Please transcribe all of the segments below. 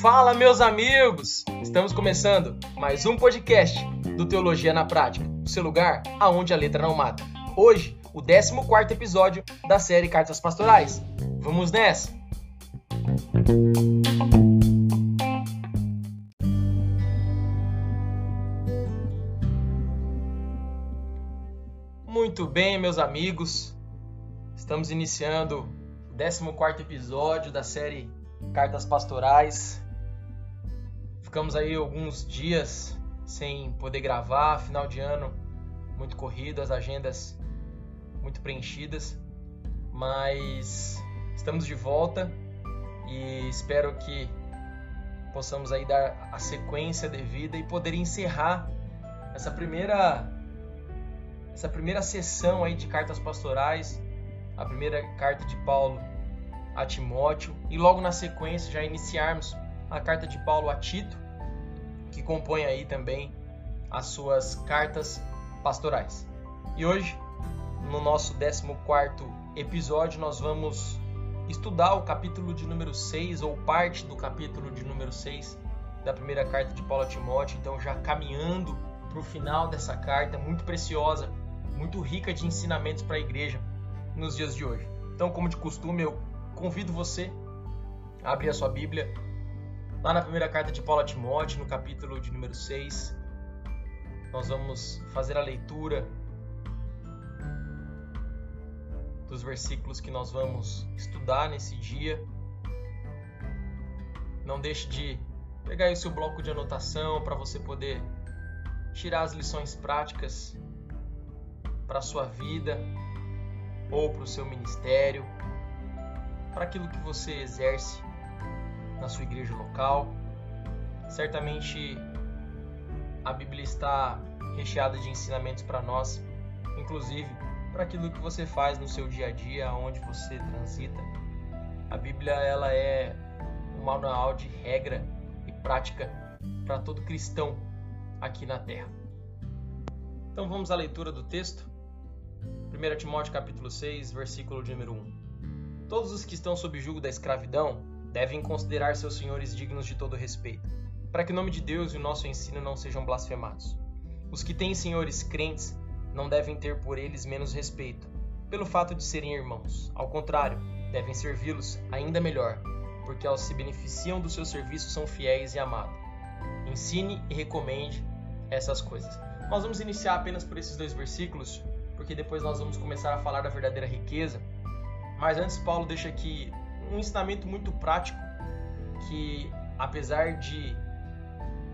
Fala, meus amigos! Estamos começando mais um podcast do Teologia na Prática, o seu lugar aonde a letra não mata. Hoje, o 14 episódio da série Cartas Pastorais. Vamos nessa! Muito bem, meus amigos. Estamos iniciando o 14 episódio da série Cartas Pastorais. Ficamos aí alguns dias sem poder gravar, final de ano muito corrido, as agendas muito preenchidas, mas estamos de volta e espero que possamos aí dar a sequência devida e poder encerrar essa primeira essa primeira sessão aí de cartas pastorais, a primeira carta de Paulo a Timóteo e logo na sequência já iniciarmos a carta de Paulo a Tito que compõe aí também as suas cartas pastorais. E hoje, no nosso 14 episódio, nós vamos estudar o capítulo de número 6 ou parte do capítulo de número 6 da primeira carta de Paulo a Timóteo, então já caminhando para o final dessa carta muito preciosa, muito rica de ensinamentos para a igreja nos dias de hoje. Então, como de costume, eu convido você a abrir a sua Bíblia Lá na primeira carta de Paulo a Timóteo, no capítulo de número 6, nós vamos fazer a leitura dos versículos que nós vamos estudar nesse dia. Não deixe de pegar o seu bloco de anotação para você poder tirar as lições práticas para sua vida ou para o seu ministério, para aquilo que você exerce na sua igreja local. Certamente a Bíblia está recheada de ensinamentos para nós, inclusive para aquilo que você faz no seu dia a dia, aonde você transita. A Bíblia ela é um manual de regra e prática para todo cristão aqui na Terra. Então vamos à leitura do texto. 1 Timóteo capítulo 6, versículo número 1. Todos os que estão sob julgo da escravidão devem considerar seus senhores dignos de todo respeito, para que o nome de Deus e o nosso ensino não sejam blasfemados. Os que têm senhores crentes não devem ter por eles menos respeito, pelo fato de serem irmãos. Ao contrário, devem servi-los ainda melhor, porque aos se beneficiam do seu serviço são fiéis e amados. Ensine e recomende essas coisas. Nós vamos iniciar apenas por esses dois versículos, porque depois nós vamos começar a falar da verdadeira riqueza. Mas antes, Paulo deixa aqui um ensinamento muito prático que, apesar de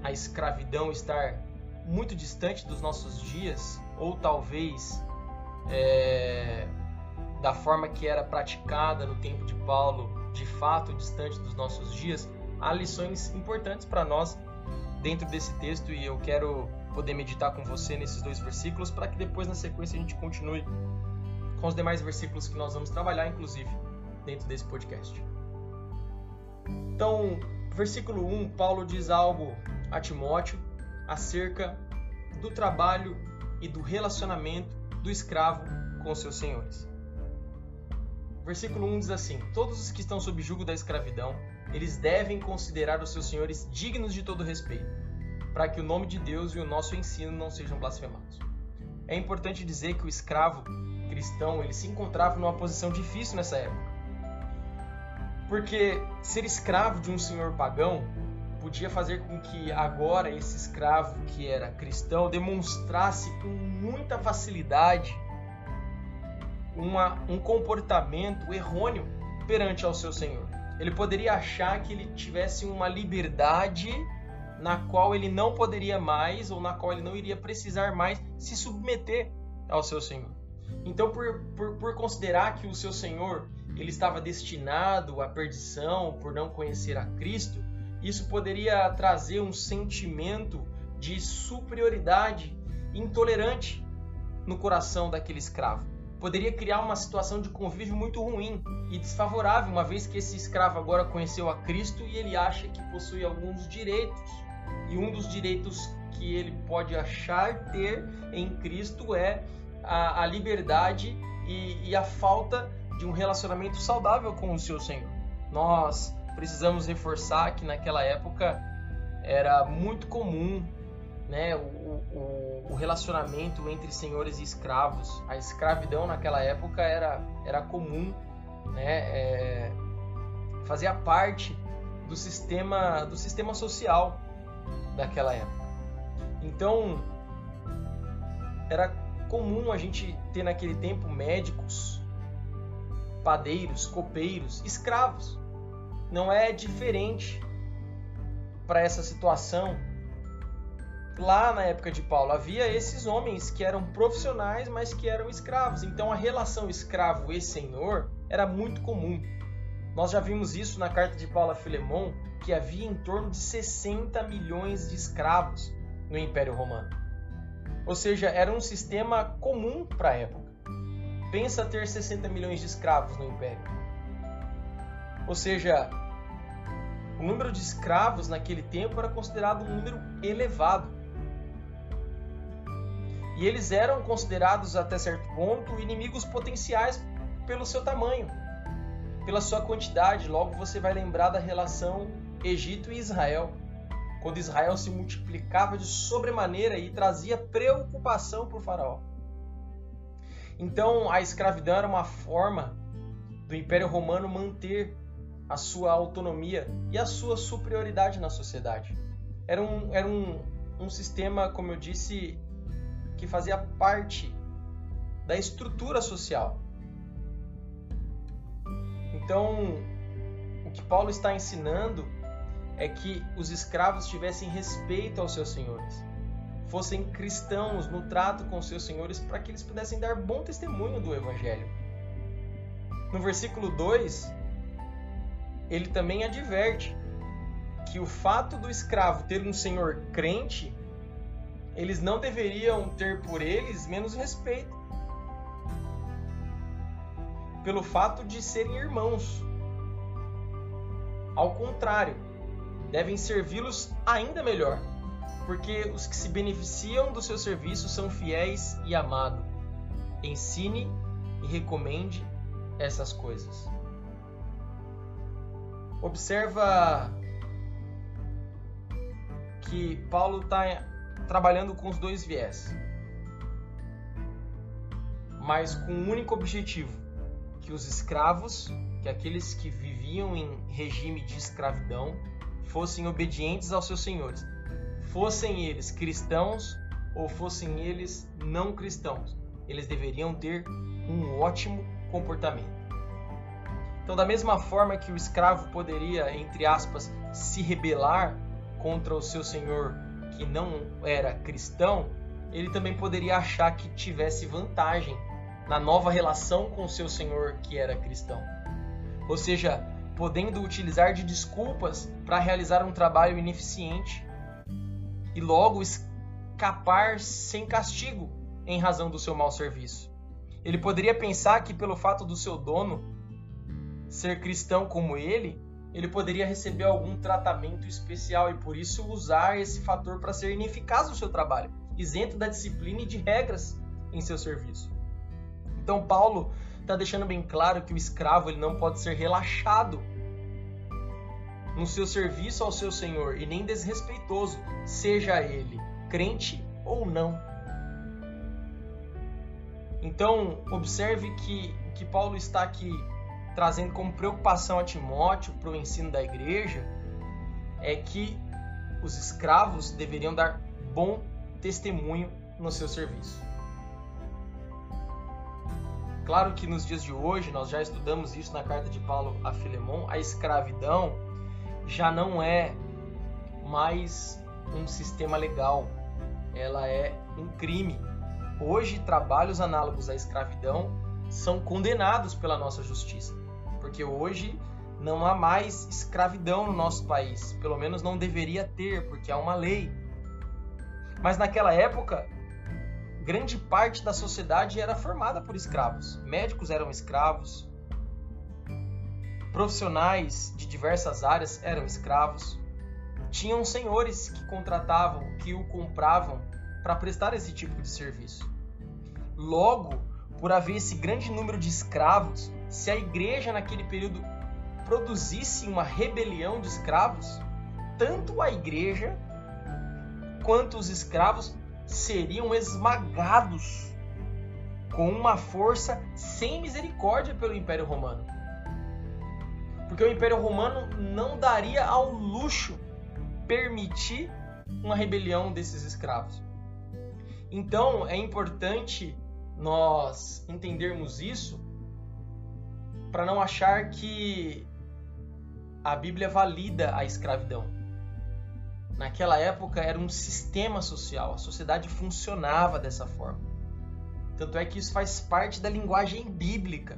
a escravidão estar muito distante dos nossos dias, ou talvez é, da forma que era praticada no tempo de Paulo, de fato distante dos nossos dias, há lições importantes para nós dentro desse texto e eu quero poder meditar com você nesses dois versículos para que depois na sequência a gente continue com os demais versículos que nós vamos trabalhar, inclusive dentro desse podcast. Então, versículo 1, Paulo diz algo a Timóteo acerca do trabalho e do relacionamento do escravo com seus senhores. Versículo 1 diz assim: Todos os que estão sob julgo da escravidão, eles devem considerar os seus senhores dignos de todo respeito, para que o nome de Deus e o nosso ensino não sejam blasfemados. É importante dizer que o escravo cristão ele se encontrava numa posição difícil nessa época porque ser escravo de um senhor pagão podia fazer com que agora esse escravo que era cristão demonstrasse com muita facilidade uma, um comportamento errôneo perante ao seu senhor. Ele poderia achar que ele tivesse uma liberdade na qual ele não poderia mais ou na qual ele não iria precisar mais se submeter ao seu senhor. Então, por, por, por considerar que o seu senhor ele estava destinado à perdição por não conhecer a Cristo, isso poderia trazer um sentimento de superioridade intolerante no coração daquele escravo. Poderia criar uma situação de convívio muito ruim e desfavorável, uma vez que esse escravo agora conheceu a Cristo e ele acha que possui alguns direitos. E um dos direitos que ele pode achar ter em Cristo é a, a liberdade e, e a falta de um relacionamento saudável com o seu Senhor. Nós precisamos reforçar que naquela época era muito comum né, o, o, o, relacionamento entre senhores e escravos. A escravidão naquela época era, era comum, né, é, fazia parte do sistema, do sistema social daquela época. Então, era comum a gente ter naquele tempo médicos, padeiros, copeiros, escravos. Não é diferente para essa situação. Lá na época de Paulo havia esses homens que eram profissionais, mas que eram escravos. Então a relação escravo e senhor era muito comum. Nós já vimos isso na carta de Paulo a Filemão, que havia em torno de 60 milhões de escravos no Império Romano. Ou seja, era um sistema comum para a época. Pensa ter 60 milhões de escravos no Império. Ou seja, o número de escravos naquele tempo era considerado um número elevado. E eles eram considerados até certo ponto inimigos potenciais pelo seu tamanho, pela sua quantidade. Logo você vai lembrar da relação Egito e Israel quando Israel se multiplicava de sobremaneira e trazia preocupação para o faraó. Então, a escravidão era uma forma do Império Romano manter a sua autonomia e a sua superioridade na sociedade. Era um, era um, um sistema, como eu disse, que fazia parte da estrutura social. Então, o que Paulo está ensinando é que os escravos tivessem respeito aos seus senhores, fossem cristãos no trato com seus senhores para que eles pudessem dar bom testemunho do Evangelho. No versículo 2, ele também adverte que o fato do escravo ter um senhor crente, eles não deveriam ter por eles menos respeito. Pelo fato de serem irmãos. Ao contrário, devem servi-los ainda melhor, porque os que se beneficiam do seu serviço são fiéis e amados. Ensine e recomende essas coisas. Observa que Paulo está trabalhando com os dois viés, mas com um único objetivo: que os escravos, que aqueles que viviam em regime de escravidão, fossem obedientes aos seus senhores, fossem eles cristãos ou fossem eles não cristãos, eles deveriam ter um ótimo comportamento. Então, da mesma forma que o escravo poderia, entre aspas, se rebelar contra o seu senhor que não era cristão, ele também poderia achar que tivesse vantagem na nova relação com seu senhor que era cristão. Ou seja, podendo utilizar de desculpas para realizar um trabalho ineficiente e logo escapar sem castigo em razão do seu mau serviço. Ele poderia pensar que, pelo fato do seu dono ser cristão como ele, ele poderia receber algum tratamento especial e por isso usar esse fator para ser ineficaz no seu trabalho, isento da disciplina e de regras em seu serviço. Então, Paulo está deixando bem claro que o escravo ele não pode ser relaxado no seu serviço ao seu Senhor e nem desrespeitoso, seja ele crente ou não. Então, observe que o que Paulo está aqui trazendo como preocupação a Timóteo para o ensino da igreja é que os escravos deveriam dar bom testemunho no seu serviço. Claro que nos dias de hoje, nós já estudamos isso na carta de Paulo a Filemão, a escravidão já não é mais um sistema legal, ela é um crime. Hoje, trabalhos análogos à escravidão são condenados pela nossa justiça, porque hoje não há mais escravidão no nosso país, pelo menos não deveria ter, porque há uma lei. Mas naquela época, grande parte da sociedade era formada por escravos. Médicos eram escravos, Profissionais de diversas áreas eram escravos. Tinham senhores que contratavam, que o compravam para prestar esse tipo de serviço. Logo, por haver esse grande número de escravos, se a igreja naquele período produzisse uma rebelião de escravos, tanto a igreja quanto os escravos seriam esmagados com uma força sem misericórdia pelo Império Romano. Porque o Império Romano não daria ao luxo permitir uma rebelião desses escravos. Então é importante nós entendermos isso para não achar que a Bíblia valida a escravidão. Naquela época era um sistema social, a sociedade funcionava dessa forma. Tanto é que isso faz parte da linguagem bíblica.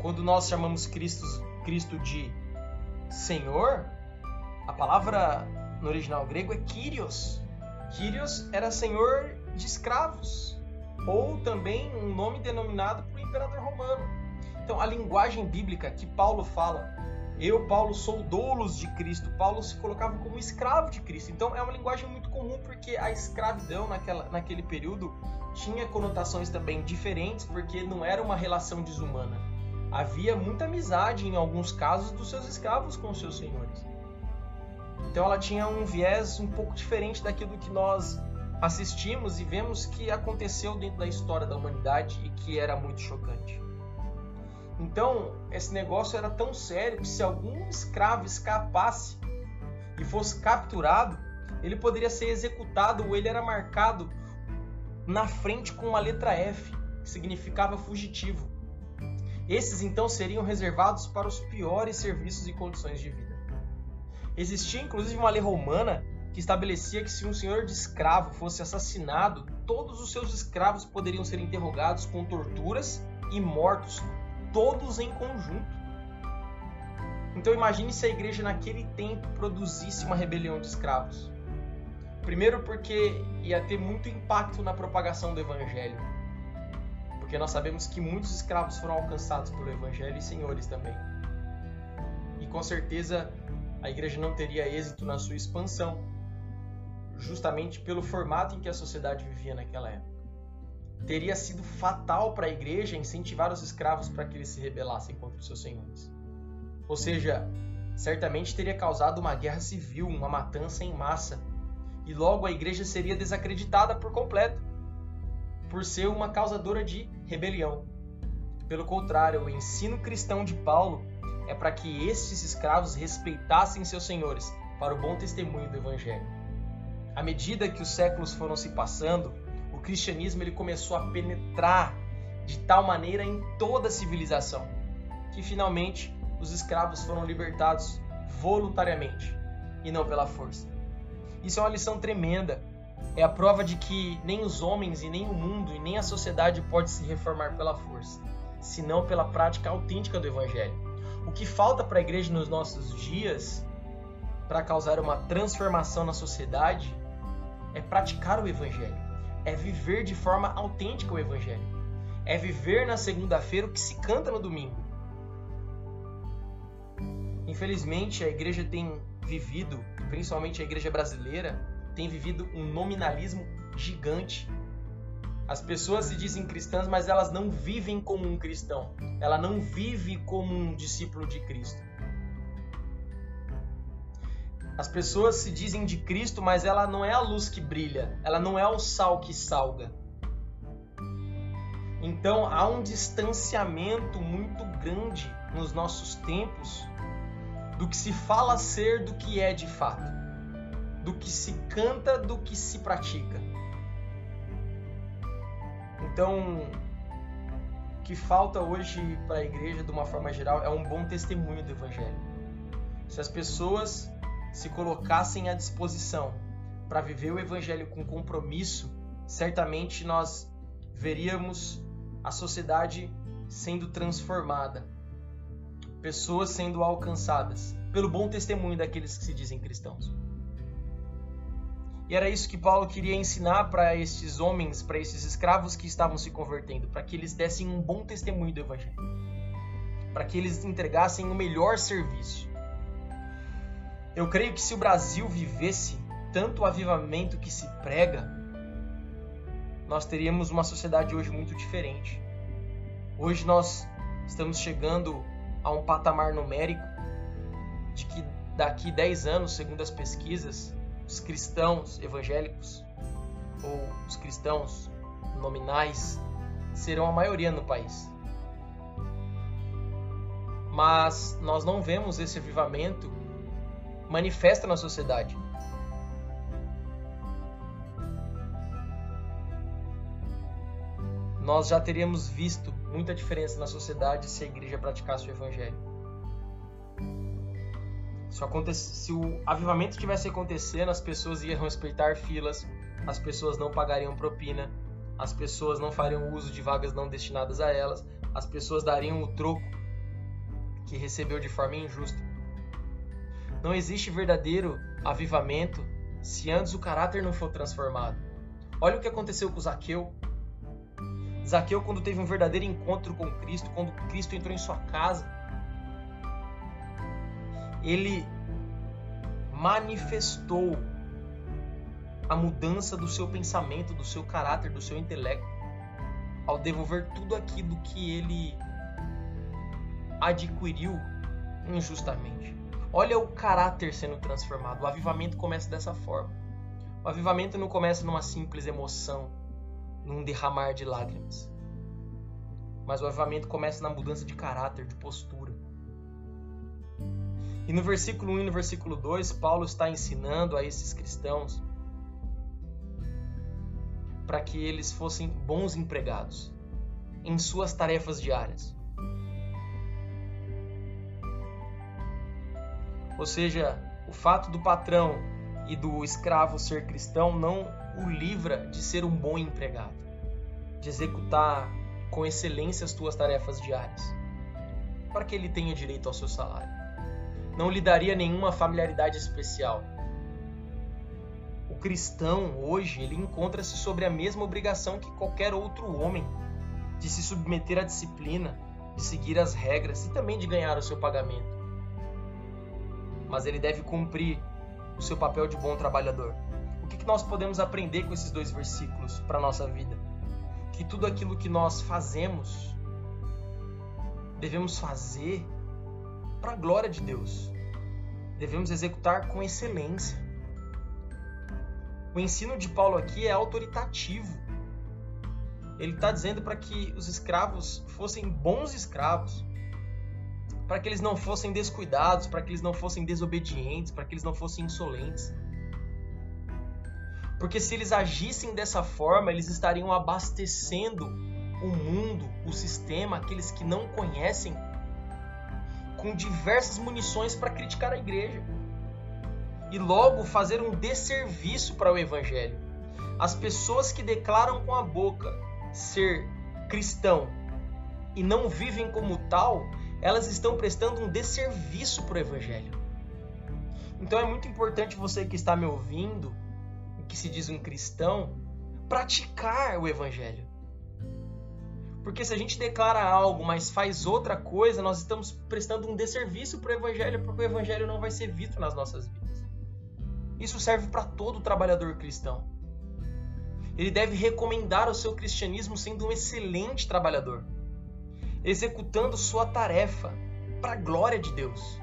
Quando nós chamamos Cristo, Cristo de Senhor, a palavra no original grego é Kyrios. Kyrios era senhor de escravos, ou também um nome denominado por imperador romano. Então, a linguagem bíblica que Paulo fala, eu, Paulo, sou doulos de Cristo. Paulo se colocava como escravo de Cristo. Então, é uma linguagem muito comum porque a escravidão naquela, naquele período tinha conotações também diferentes, porque não era uma relação desumana. Havia muita amizade, em alguns casos, dos seus escravos com os seus senhores. Então, ela tinha um viés um pouco diferente daquilo que nós assistimos e vemos que aconteceu dentro da história da humanidade e que era muito chocante. Então, esse negócio era tão sério que se algum escravo escapasse e fosse capturado, ele poderia ser executado ou ele era marcado na frente com uma letra F, que significava fugitivo. Esses então seriam reservados para os piores serviços e condições de vida. Existia inclusive uma lei romana que estabelecia que se um senhor de escravo fosse assassinado, todos os seus escravos poderiam ser interrogados com torturas e mortos, todos em conjunto. Então imagine se a igreja naquele tempo produzisse uma rebelião de escravos. Primeiro porque ia ter muito impacto na propagação do evangelho. Porque nós sabemos que muitos escravos foram alcançados pelo evangelho e senhores também. E com certeza a igreja não teria êxito na sua expansão, justamente pelo formato em que a sociedade vivia naquela época. Teria sido fatal para a igreja incentivar os escravos para que eles se rebelassem contra os seus senhores. Ou seja, certamente teria causado uma guerra civil, uma matança em massa, e logo a igreja seria desacreditada por completo, por ser uma causadora de rebelião. Pelo contrário, o ensino cristão de Paulo é para que estes escravos respeitassem seus senhores para o bom testemunho do evangelho. À medida que os séculos foram se passando, cristianismo ele começou a penetrar de tal maneira em toda a civilização que finalmente os escravos foram libertados voluntariamente e não pela força. Isso é uma lição tremenda. É a prova de que nem os homens e nem o mundo e nem a sociedade pode se reformar pela força, senão pela prática autêntica do evangelho. O que falta para a igreja nos nossos dias para causar uma transformação na sociedade é praticar o Evangelho, é viver de forma autêntica o Evangelho, é viver na segunda-feira o que se canta no domingo. Infelizmente, a igreja tem vivido, principalmente a igreja brasileira, tem vivido um nominalismo gigante. As pessoas se dizem cristãs, mas elas não vivem como um cristão. Ela não vive como um discípulo de Cristo. As pessoas se dizem de Cristo, mas ela não é a luz que brilha, ela não é o sal que salga. Então há um distanciamento muito grande nos nossos tempos do que se fala ser do que é de fato, do que se canta do que se pratica. Então, o que falta hoje para a igreja, de uma forma geral, é um bom testemunho do Evangelho. Se as pessoas se colocassem à disposição para viver o Evangelho com compromisso, certamente nós veríamos a sociedade sendo transformada, pessoas sendo alcançadas pelo bom testemunho daqueles que se dizem cristãos. E era isso que Paulo queria ensinar para estes homens, para esses escravos que estavam se convertendo, para que eles dessem um bom testemunho do Evangelho, para que eles entregassem o melhor serviço. Eu creio que se o Brasil vivesse tanto o avivamento que se prega, nós teríamos uma sociedade hoje muito diferente. Hoje nós estamos chegando a um patamar numérico de que daqui 10 anos, segundo as pesquisas, os cristãos evangélicos ou os cristãos nominais serão a maioria no país. Mas nós não vemos esse avivamento manifesta na sociedade. Nós já teríamos visto muita diferença na sociedade se a igreja praticasse o evangelho. Se, o avivamento tivesse acontecendo, as pessoas iam respeitar filas, as pessoas não pagariam propina, as pessoas não fariam uso de vagas não destinadas a elas, as pessoas dariam o troco que recebeu de forma injusta. Não existe verdadeiro avivamento se antes o caráter não for transformado. Olha o que aconteceu com Zaqueu. Zaqueu, quando teve um verdadeiro encontro com Cristo, quando Cristo entrou em sua casa, ele manifestou a mudança do seu pensamento, do seu caráter, do seu intelecto, ao devolver tudo aquilo que ele adquiriu injustamente. Olha o caráter sendo transformado. O avivamento começa dessa forma. O avivamento não começa numa simples emoção, num derramar de lágrimas. Mas o avivamento começa na mudança de caráter, de postura. E no versículo 1 e no versículo 2, Paulo está ensinando a esses cristãos para que eles fossem bons empregados em suas tarefas diárias. Ou seja, o fato do patrão e do escravo ser cristão não o livra de ser um bom empregado, de executar com excelência as tuas tarefas diárias, para que ele tenha direito ao seu salário não lhe daria nenhuma familiaridade especial. O cristão hoje ele encontra-se sobre a mesma obrigação que qualquer outro homem de se submeter à disciplina, de seguir as regras e também de ganhar o seu pagamento. Mas ele deve cumprir o seu papel de bom trabalhador. O que nós podemos aprender com esses dois versículos para a nossa vida? Que tudo aquilo que nós fazemos, devemos fazer para a glória de Deus. Devemos executar com excelência. O ensino de Paulo aqui é autoritativo. Ele está dizendo para que os escravos fossem bons escravos, para que eles não fossem descuidados, para que eles não fossem desobedientes, para que eles não fossem insolentes. Porque se eles agissem dessa forma, eles estariam abastecendo o mundo, o sistema, aqueles que não conhecem com diversas munições para criticar a igreja e logo fazer um desserviço para o evangelho. As pessoas que declaram com a boca ser cristão e não vivem como tal, elas estão prestando um desserviço para o evangelho. Então é muito importante você que está me ouvindo, que se diz um cristão, praticar o evangelho. Porque se a gente declara algo, mas faz outra coisa, nós estamos prestando um desserviço para o evangelho, porque o evangelho não vai ser visto nas nossas vidas. Isso serve para todo trabalhador cristão. Ele deve recomendar o seu cristianismo sendo um excelente trabalhador, executando sua tarefa para a glória de Deus.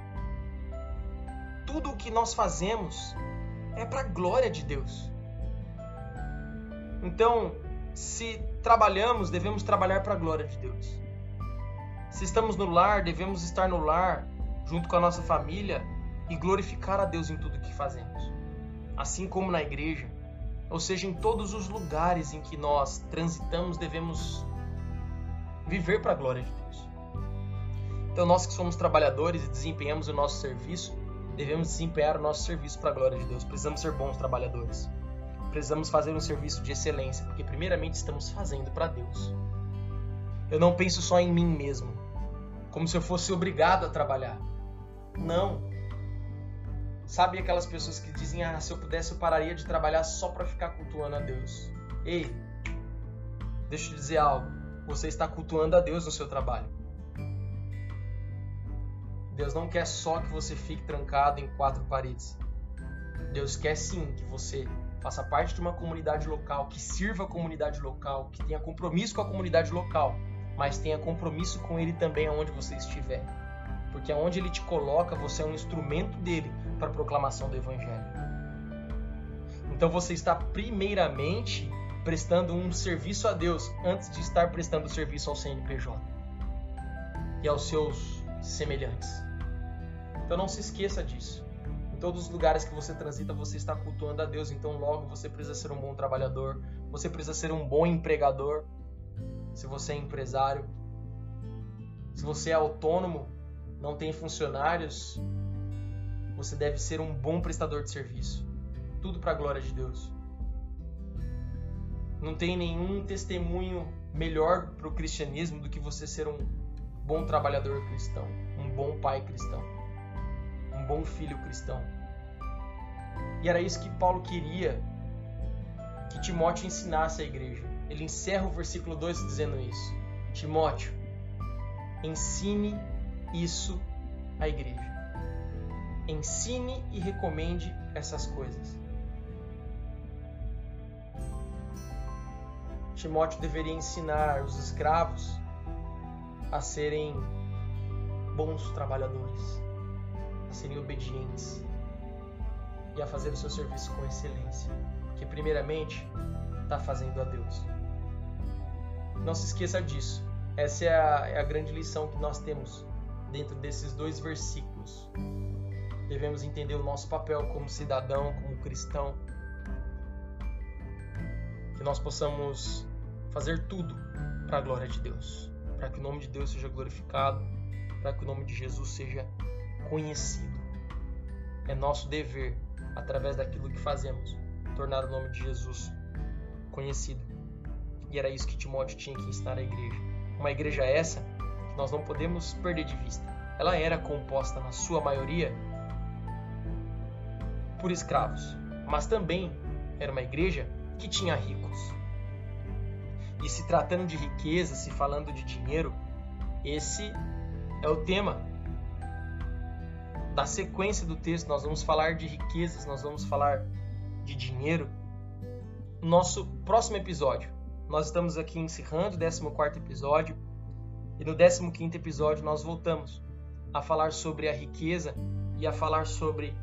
Tudo o que nós fazemos é para a glória de Deus. Então, se trabalhamos, devemos trabalhar para a glória de Deus. Se estamos no lar, devemos estar no lar, junto com a nossa família, e glorificar a Deus em tudo que fazemos. Assim como na igreja, ou seja, em todos os lugares em que nós transitamos, devemos viver para a glória de Deus. Então, nós que somos trabalhadores e desempenhamos o nosso serviço, devemos desempenhar o nosso serviço para a glória de Deus. Precisamos ser bons trabalhadores precisamos fazer um serviço de excelência, porque primeiramente estamos fazendo para Deus. Eu não penso só em mim mesmo, como se eu fosse obrigado a trabalhar. Não. Sabe aquelas pessoas que dizem: "Ah, se eu pudesse eu pararia de trabalhar só para ficar cultuando a Deus". Ei, deixa eu te dizer algo. Você está cultuando a Deus no seu trabalho. Deus não quer só que você fique trancado em quatro paredes. Deus quer sim que você faça parte de uma comunidade local, que sirva a comunidade local, que tenha compromisso com a comunidade local, mas tenha compromisso com Ele também aonde você estiver. Porque aonde Ele te coloca, você é um instrumento dele para a proclamação do Evangelho. Então você está primeiramente prestando um serviço a Deus antes de estar prestando serviço ao CNPJ e aos seus semelhantes. Então não se esqueça disso. Em todos os lugares que você transita, você está cultuando a Deus. Então logo você precisa ser um bom trabalhador, você precisa ser um bom empregador. Se você é empresário, se você é autônomo, não tem funcionários, você deve ser um bom prestador de serviço. Tudo para a glória de Deus. Não tem nenhum testemunho melhor para o cristianismo do que você ser um bom trabalhador cristão, um bom pai cristão, um bom filho cristão. E era isso que Paulo queria que Timóteo ensinasse à igreja. Ele encerra o versículo 2 dizendo isso: Timóteo, ensine isso à igreja. Ensine e recomende essas coisas. Timóteo deveria ensinar os escravos a serem bons trabalhadores, a serem obedientes e a fazer o seu serviço com excelência, porque primeiramente está fazendo a Deus. Não se esqueça disso. Essa é a, é a grande lição que nós temos dentro desses dois versículos. Devemos entender o nosso papel como cidadão, como cristão, que nós possamos fazer tudo para a glória de Deus, para que o nome de Deus seja glorificado, para que o nome de Jesus seja conhecido. É nosso dever, através daquilo que fazemos, tornar o nome de Jesus conhecido. E era isso que Timóteo tinha que ensinar à igreja. Uma igreja essa que nós não podemos perder de vista. Ela era composta, na sua maioria, por escravos, mas também era uma igreja que tinha ricos. E se tratando de riqueza, se falando de dinheiro, esse é o tema da sequência do texto. Nós vamos falar de riquezas, nós vamos falar de dinheiro. Nosso próximo episódio. Nós estamos aqui encerrando o 14 episódio. E no 15 episódio nós voltamos a falar sobre a riqueza e a falar sobre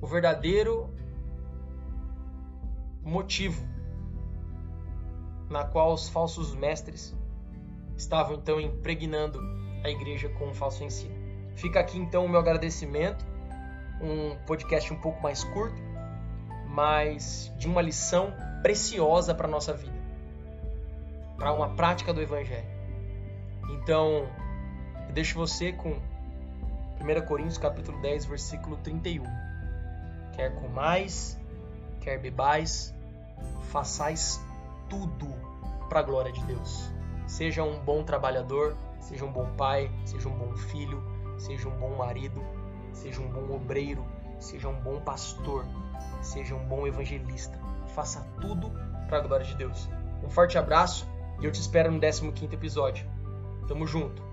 o verdadeiro motivo na qual os falsos mestres estavam então impregnando a igreja com um falso ensino. Fica aqui então o meu agradecimento, um podcast um pouco mais curto, mas de uma lição preciosa para nossa vida, para uma prática do Evangelho. Então, eu deixo você com 1 Coríntios capítulo 10, versículo 31. Quer comais, quer bebais, façais tudo para a glória de Deus. Seja um bom trabalhador, seja um bom pai, seja um bom filho, seja um bom marido, seja um bom obreiro, seja um bom pastor, seja um bom evangelista. Faça tudo para a glória de Deus. Um forte abraço e eu te espero no 15 episódio. Tamo junto.